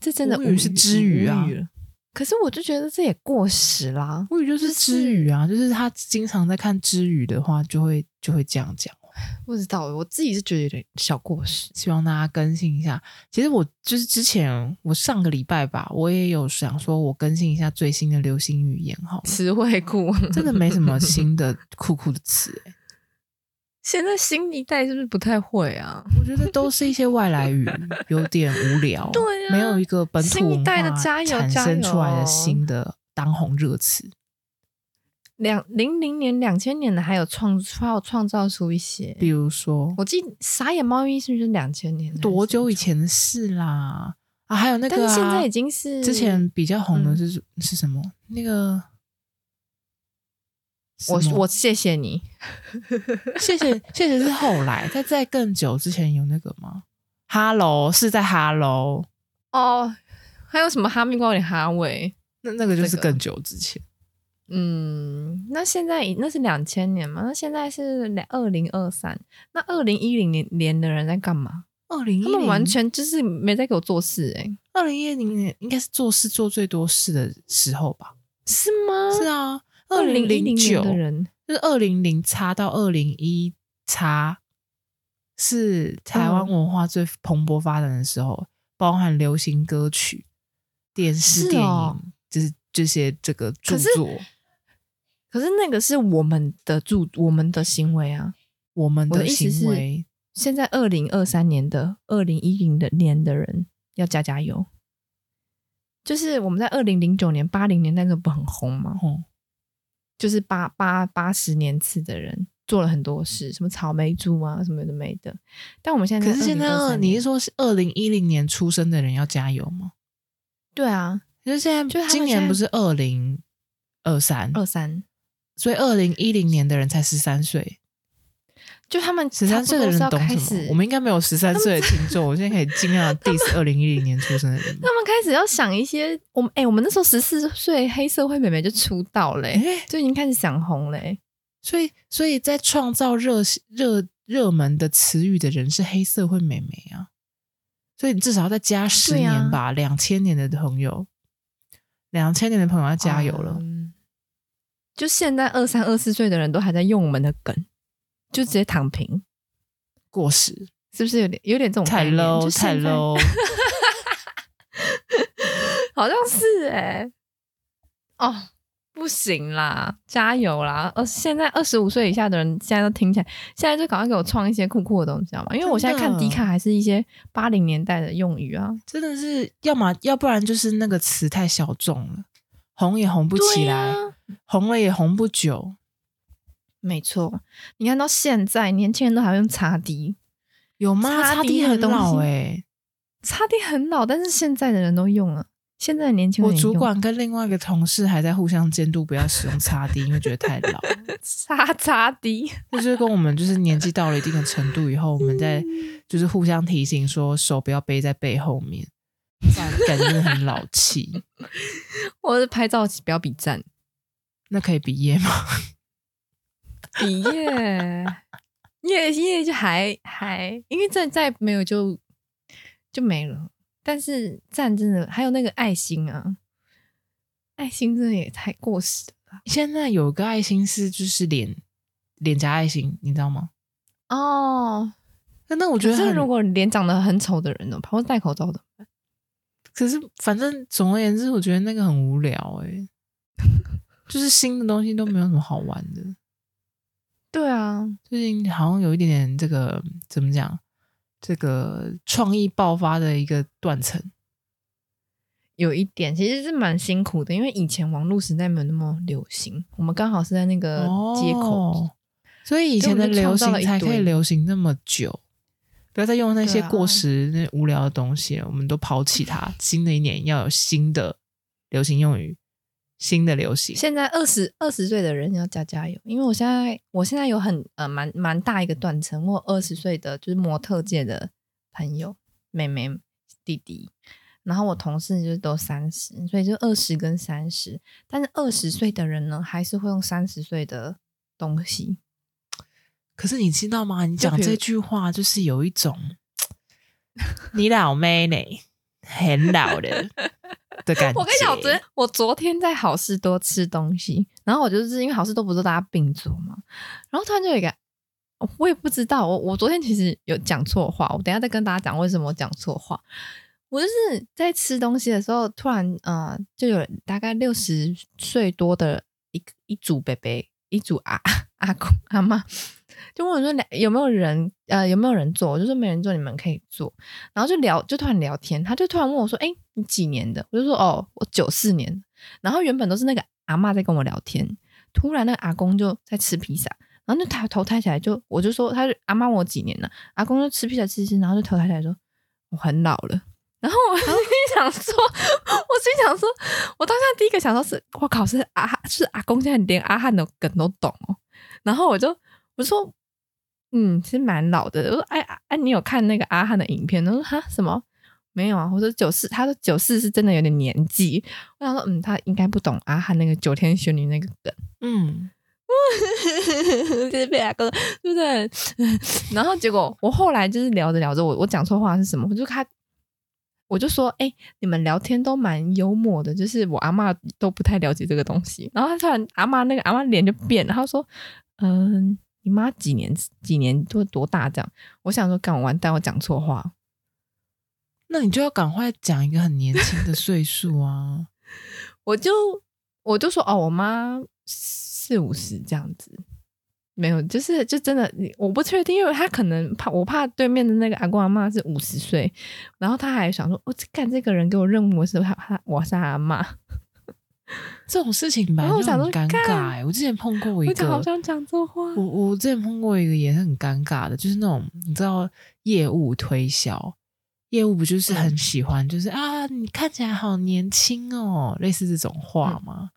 Speaker 2: 这真的无
Speaker 1: 语是之语啊。
Speaker 2: 可是我就觉得这也过时啦，
Speaker 1: 无语就是之语啊，就是他经常在看之语的话，就会就会这样讲。
Speaker 2: 不知道，我自己是觉得有点小过时，
Speaker 1: 希望大家更新一下。其实我就是之前，我上个礼拜吧，我也有想说，我更新一下最新的流行语言，好
Speaker 2: 词汇库，
Speaker 1: 真的没什么新的酷酷的词。
Speaker 2: 现在新一代是不是不太会啊？
Speaker 1: 我觉得都是一些外来语，有点无聊。
Speaker 2: 对啊，
Speaker 1: 没有一个本土文化产生出来的新的当红热词。
Speaker 2: 两零零年、两千年的还有创创创造出一些，
Speaker 1: 比如说，
Speaker 2: 我记得傻眼猫咪是不是两千年？
Speaker 1: 多久以前的事啦？啊，还有那个、啊，
Speaker 2: 但是现在已经是
Speaker 1: 之前比较红的是、嗯、是什么？那个，
Speaker 2: 我我谢谢你，
Speaker 1: 谢谢谢谢是后来，在在更久之前有那个吗？Hello 是在 Hello
Speaker 2: 哦，还有什么哈密瓜有点哈味？
Speaker 1: 那那个就是更久之前。
Speaker 2: 嗯，那现在那是两千年嘛？那现在是两二零二三，那二零一零年年的人在干嘛？
Speaker 1: 二零
Speaker 2: 他们完全就是没在给我做事哎、欸。
Speaker 1: 二零一零年应该是做事做最多事的时候吧？
Speaker 2: 是吗？
Speaker 1: 是啊，二零零九的人就是二零零叉到二零一叉，是台湾文化最蓬勃发展的时候，嗯、包含流行歌曲、电视、电影，哦、就是这些这个著作。
Speaker 2: 可是那个是我们的住，我们的行为啊，
Speaker 1: 我们的行为。
Speaker 2: 现在二零二三年的二零一零的年的人要加加油。就是我们在二零零九年、八零年那个不很红吗？哦，就是八八八十年次的人做了很多事，什么草莓族啊，什么的没的。但我们现在，
Speaker 1: 可是现在你是说是二零一零年出生的人要加油吗？
Speaker 2: 对啊，
Speaker 1: 可是现在就今年不是二零二三
Speaker 2: 二三。
Speaker 1: 所以，二零一零年的人才十三岁，
Speaker 2: 就他们
Speaker 1: 十三岁的人懂什么？我们应该没有十三岁的听众。我现在可以尽量 diss 二零一零年出生的人。
Speaker 2: 他们开始要想一些，我们哎、欸，我们那时候十四岁，黑社会妹妹就出道嘞、欸，欸、就已经开始想红嘞、欸。
Speaker 1: 所以，所以在创造热热热门的词语的人是黑社会妹妹啊。所以你至少要再加十年吧，两千、啊、年的朋友，两千年的朋友要加油了。
Speaker 2: 嗯、就现在二三二四岁的人都还在用我们的梗，就直接躺平
Speaker 1: 过时，
Speaker 2: 是不是有点有点这种
Speaker 1: 太 low 太 low？
Speaker 2: 好像是哎、欸，哦。不行啦，加油啦！呃，现在二十五岁以下的人现在都听起来，现在就赶快给我创一些酷酷的东西，知道吗？因为我现在看迪卡还是一些八零年代的用语啊，
Speaker 1: 真的是要么要不然就是那个词太小众了，红也红不起来，啊、红了也红不久。
Speaker 2: 没错，你看到现在年轻人都还用叉 D，
Speaker 1: 有吗？叉 D 很老哎、欸，
Speaker 2: 叉 D 很老，但是现在的人都用了。现在的年轻人，
Speaker 1: 我主管跟另外一个同事还在互相监督，不要使用擦 D，因为觉得太老。
Speaker 2: 擦擦 D，
Speaker 1: 就是跟我们就是年纪到了一定的程度以后，我们在 就是互相提醒说手不要背在背后面，感觉很老气。
Speaker 2: 或者拍照不要比赞，
Speaker 1: 那可以比耶吗？
Speaker 2: 比耶，耶耶就还还，因为再再没有就就没了。但是赞真的还有那个爱心啊，爱心真的也太过时了。
Speaker 1: 现在有个爱心是就是脸脸颊爱心，你知道吗？
Speaker 2: 哦，
Speaker 1: 那那我觉得，
Speaker 2: 是如果脸长得很丑的人呢，或者戴口罩的，
Speaker 1: 可是反正总而言之，我觉得那个很无聊哎、欸，就是新的东西都没有什么好玩的。
Speaker 2: 对啊，
Speaker 1: 最近好像有一点点这个怎么讲？这个创意爆发的一个断层，
Speaker 2: 有一点其实是蛮辛苦的，因为以前网络时代没有那么流行，我们刚好是在那个接口，哦、
Speaker 1: 所以以前的流行才可以流行那么久。不要再用那些过时、那无聊的东西我们都抛弃它。新的一年要有新的流行用语。新的流行，
Speaker 2: 现在二十二十岁的人要加加油，因为我现在我现在有很呃蛮蛮大一个断层，我二十岁的就是模特界的朋友妹妹弟弟，然后我同事就是都三十，所以就二十跟三十，但是二十岁的人呢，还是会用三十岁的东西。
Speaker 1: 可是你知道吗？你讲这句话就是有一种 你老妹呢，很老的。的感觉。
Speaker 2: 我跟你讲，我昨天我昨天在好事多吃东西，然后我就是因为好事多不是大家并桌嘛，然后突然就有一个，我也不知道，我我昨天其实有讲错话，我等一下再跟大家讲为什么我讲错话。我就是在吃东西的时候，突然呃，就有大概六十岁多的一一组伯伯，一组阿阿公阿妈。就问我说：“有没有人？呃，有没有人做？”我就说：“没人做，你们可以做。”然后就聊，就突然聊天。他就突然问我说：“哎，你几年的？”我就说：“哦，我九四年。”然后原本都是那个阿嬷在跟我聊天，突然那个阿公就在吃披萨，然后就抬头抬起来就，我就说：“他阿嬷问我几年了？”阿公就吃披萨吃吃，然后就头抬起来说：“我很老了。”然后我 心想说：“我心想说，我当下第一个想到是，我靠，是阿是阿公现在连阿汉的梗都懂哦。”然后我就我说。嗯，其实蛮老的。我说，哎哎，你有看那个阿汉的影片？他说，哈，什么？没有啊。我说九四，他说九四是真的有点年纪。我想说，嗯，他应该不懂阿汉那个九天玄女那个梗。嗯，就是被阿哥，对不对？然后结果我后来就是聊着聊着，我我讲错话是什么？我就看，我就说，哎，你们聊天都蛮幽默的，就是我阿嬷都不太了解这个东西。然后他突然阿嬷那个阿嬷脸就变了，他说，嗯。你妈几年几年多多大这样？我想说，干我完蛋，我讲错话。
Speaker 1: 那你就要赶快讲一个很年轻的岁数啊！
Speaker 2: 我就我就说哦，我妈四五十这样子，没有，就是就真的，我不确定，因为他可能怕我怕对面的那个阿公阿妈是五十岁，然后他还想说，我、哦、干这个人给我认我是他他我是他阿妈。
Speaker 1: 这种事情蛮尴尬哎！我之前碰过一个，
Speaker 2: 我好像讲错话。
Speaker 1: 我我之前碰过一个也是很尴尬的，就是那种你知道业务推销，业务不就是很喜欢，就是啊，你看起来好年轻哦，类似这种话吗？嗯、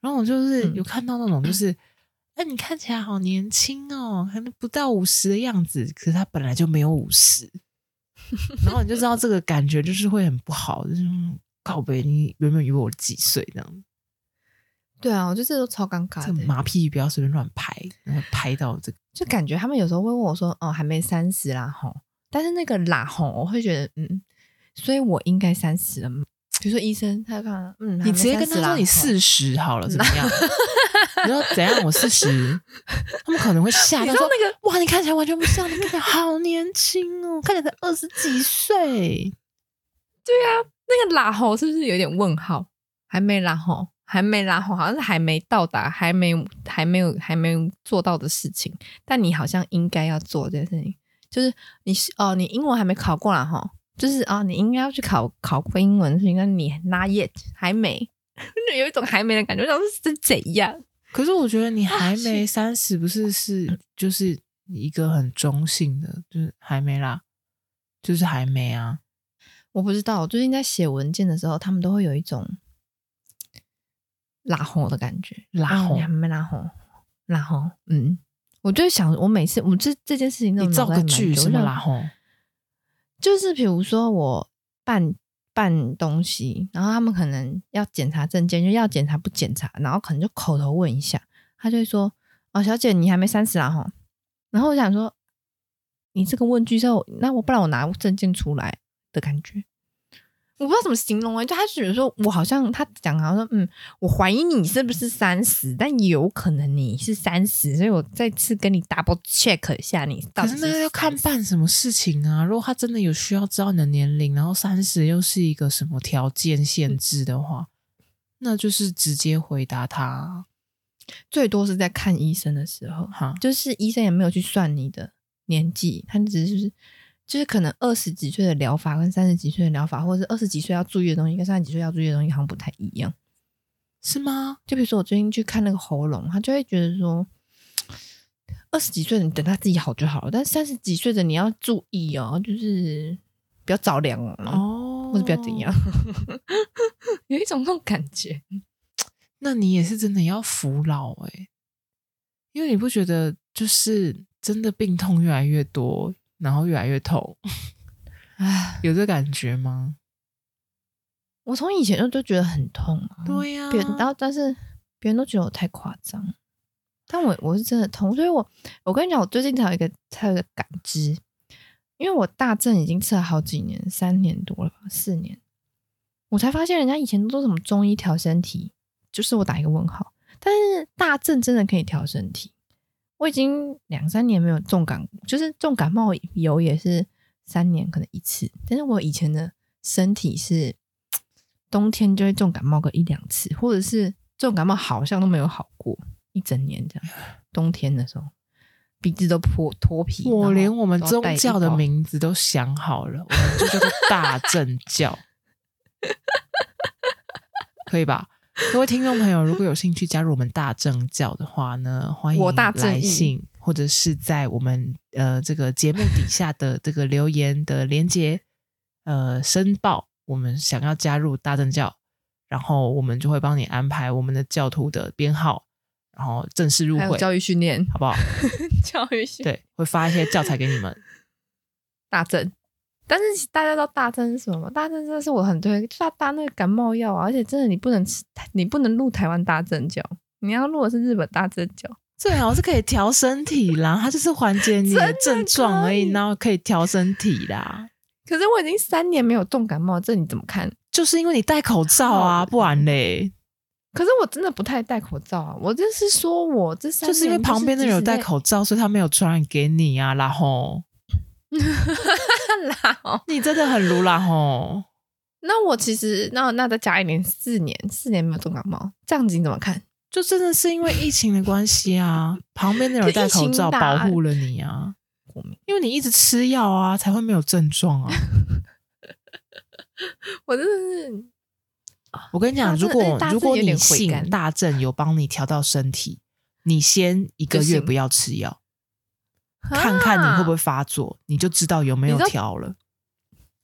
Speaker 1: 然后我就是有看到那种，就是 哎、嗯，你看起来好年轻哦，可能不到五十的样子，可是他本来就没有五十，然后你就知道这个感觉就是会很不好，就是。靠北，你原本以为我几岁这样？
Speaker 2: 对啊，我觉得这都超尴尬的。
Speaker 1: 这马屁不要随便乱拍。然后拍到这个，
Speaker 2: 就感觉他们有时候会问我说：“哦，还没三十啦，吼。”但是那个啦吼，我会觉得嗯，所以我应该三十了吗？比如说医生，他看，嗯，
Speaker 1: 你直接跟他说你四十好了，怎么样？你说怎样？我四十，他们可能会吓到说，说那个哇，你看起来完全不像，你看起来好年轻哦，看起来才二十几岁。
Speaker 2: 对啊，那个拉吼是不是有点问号？还没拉吼，还没拉吼，好像是还没到达，还没还没有还没有做到的事情。但你好像应该要做这件事情，就是你是哦，你英文还没考过啦哈，就是啊、哦，你应该要去考考过英文，是应该你 not yet 还没，有一种还没的感觉，像是怎样？
Speaker 1: 可是我觉得你还没 三十，不是是就是一个很中性的，就是还没啦，就是还没啊。
Speaker 2: 我不知道，我最近在写文件的时候，他们都会有一种拉红的感觉，
Speaker 1: 拉红
Speaker 2: 还没拉红，拉红。嗯，我就想，我每次我这这件事情，
Speaker 1: 你造个句什么拉红？
Speaker 2: 就是比如说我办办东西，然后他们可能要检查证件，就要检查不检查，然后可能就口头问一下，他就会说：“哦，小姐，你还没三十啦哈。”然后我想说，你这个问句之后，那我不然我拿证件出来。的感觉，我不知道怎么形容啊、欸。就他觉得说，我好像他讲，好像说，嗯，我怀疑你是不是三十，但有可能你是三十，所以我再次跟你 double check 一下你到底是。
Speaker 1: 可是那要看办什么事情啊？如果他真的有需要知道你的年龄，然后三十又是一个什么条件限制的话，那就是直接回答他。
Speaker 2: 最多是在看医生的时候，哈，就是医生也没有去算你的年纪，他只是就是。就是可能二十几岁的疗法跟三十几岁的疗法，或者是二十几岁要注意的东西跟三十几岁要注意的东西好像不太一样，
Speaker 1: 是吗？就
Speaker 2: 比如说我最近去看那个喉咙，他就会觉得说，二十几岁的你等他自己好就好了，但三十几岁的你要注意哦，就是不要着凉哦，或者不要怎样，有一种那种感觉。
Speaker 1: 那你也是真的要服老哎、欸，因为你不觉得就是真的病痛越来越多？然后越来越痛，哎，有这感觉吗？
Speaker 2: 我从以前就就觉得很痛啊，
Speaker 1: 对呀、啊。
Speaker 2: 别人，然后但是别人都觉得我太夸张，但我我是真的痛，所以我我跟你讲，我最近才有一个才有一个感知，因为我大正已经吃了好几年，三年多了吧，四年，我才发现人家以前都说什么中医调身体，就是我打一个问号，但是大正真的可以调身体。我已经两三年没有重感，就是重感冒有也是三年可能一次。但是我以前的身体是冬天就会重感冒个一两次，或者是重感冒好像都没有好过一整年这样。冬天的时候鼻子都破脱皮，
Speaker 1: 我连我们宗教的名字都想好了，我们就叫做大正教，可以吧？各位听众朋友，如果有兴趣加入我们大正教的话呢，欢迎来信，或者是在我们呃这个节目底下的这个留言的连接，呃申报我们想要加入大正教，然后我们就会帮你安排我们的教徒的编号，然后正式入会，
Speaker 2: 教育训练，
Speaker 1: 好不好？
Speaker 2: 教育训练，
Speaker 1: 对，会发一些教材给你们。
Speaker 2: 大正。但是大家知道大正是什么吗？大正真的是我很推，大大那个感冒药啊，而且真的你不能吃，你不能录台湾大正胶，你要录的是日本大正胶。
Speaker 1: 最好是可以调身体啦，它就是缓解你的症状而已，然后可以调身体啦。
Speaker 2: 可是我已经三年没有动感冒，这你怎么看？
Speaker 1: 就是因为你戴口罩啊，不然嘞。
Speaker 2: 可是我真的不太戴口罩啊，我就是说我这三年
Speaker 1: 就是因为旁边的人有戴口罩，所以他没有传染给你啊，然后。
Speaker 2: 老，
Speaker 1: 你真的很如啦吼。
Speaker 2: 那我其实那那再加一年，四年四年没有中感冒，这样子你怎么看？
Speaker 1: 就真的是因为疫情的关系啊，旁边的人戴口罩保护了你啊，因为你一直吃药啊，才会没有症状啊。
Speaker 2: 我真的是，
Speaker 1: 我跟你讲，如果如果你信大正有帮你调到身体，你先一个月不要吃药。看看你会不会发作，你就知道有没有调了。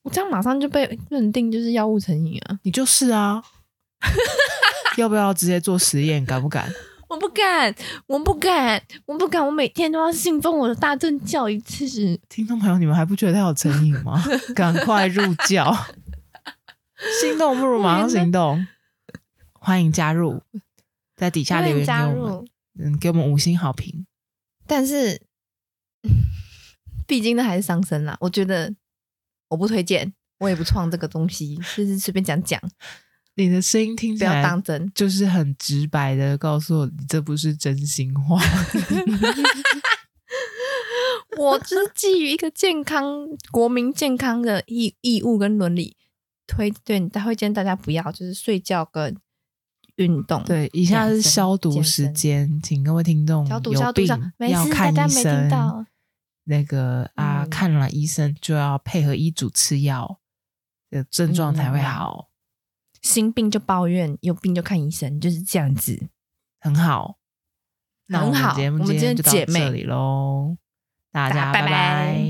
Speaker 2: 我这样马上就被认定就是药物成瘾啊！
Speaker 1: 你就是啊！要不要直接做实验？敢不敢？
Speaker 2: 我不敢，我不敢，我不敢！我每天都要信奉我的大正教一次。
Speaker 1: 听众朋友，你们还不觉得他有成瘾吗？赶快入教！心动不如马上行动！欢迎加入，在底下留言给我们，嗯，给我们五星好评。
Speaker 2: 但是，毕竟那还是伤身啦。我觉得我不推荐，我也不创这个东西，就是随便讲讲。
Speaker 1: 你的声音听起来
Speaker 2: 不要当真，
Speaker 1: 就是很直白的告诉我，你这不是真心话。
Speaker 2: 我就是基于一个健康、国民健康的义义务跟伦理推荐，他会建议大家不要就是睡觉跟。运动
Speaker 1: 对，以下是消毒时间，请各位听众有病要看医生。那个啊，看了医生就要配合医嘱吃药，的症状才会好。
Speaker 2: 心病就抱怨，有病就看医生，就是这样子，
Speaker 1: 很好。很好我们节目今天就到这里喽，大家拜拜。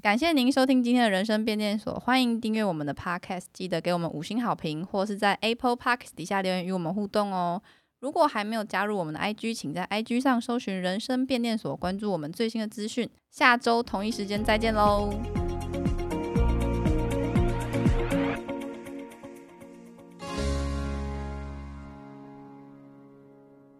Speaker 3: 感谢您收听今天的人生变电所，欢迎订阅我们的 Podcast，记得给我们五星好评，或是在 Apple Podcast 底下留言与我们互动哦。如果还没有加入我们的 IG，请在 IG 上搜寻“人生变电所”，关注我们最新的资讯。下周同一时间再见喽！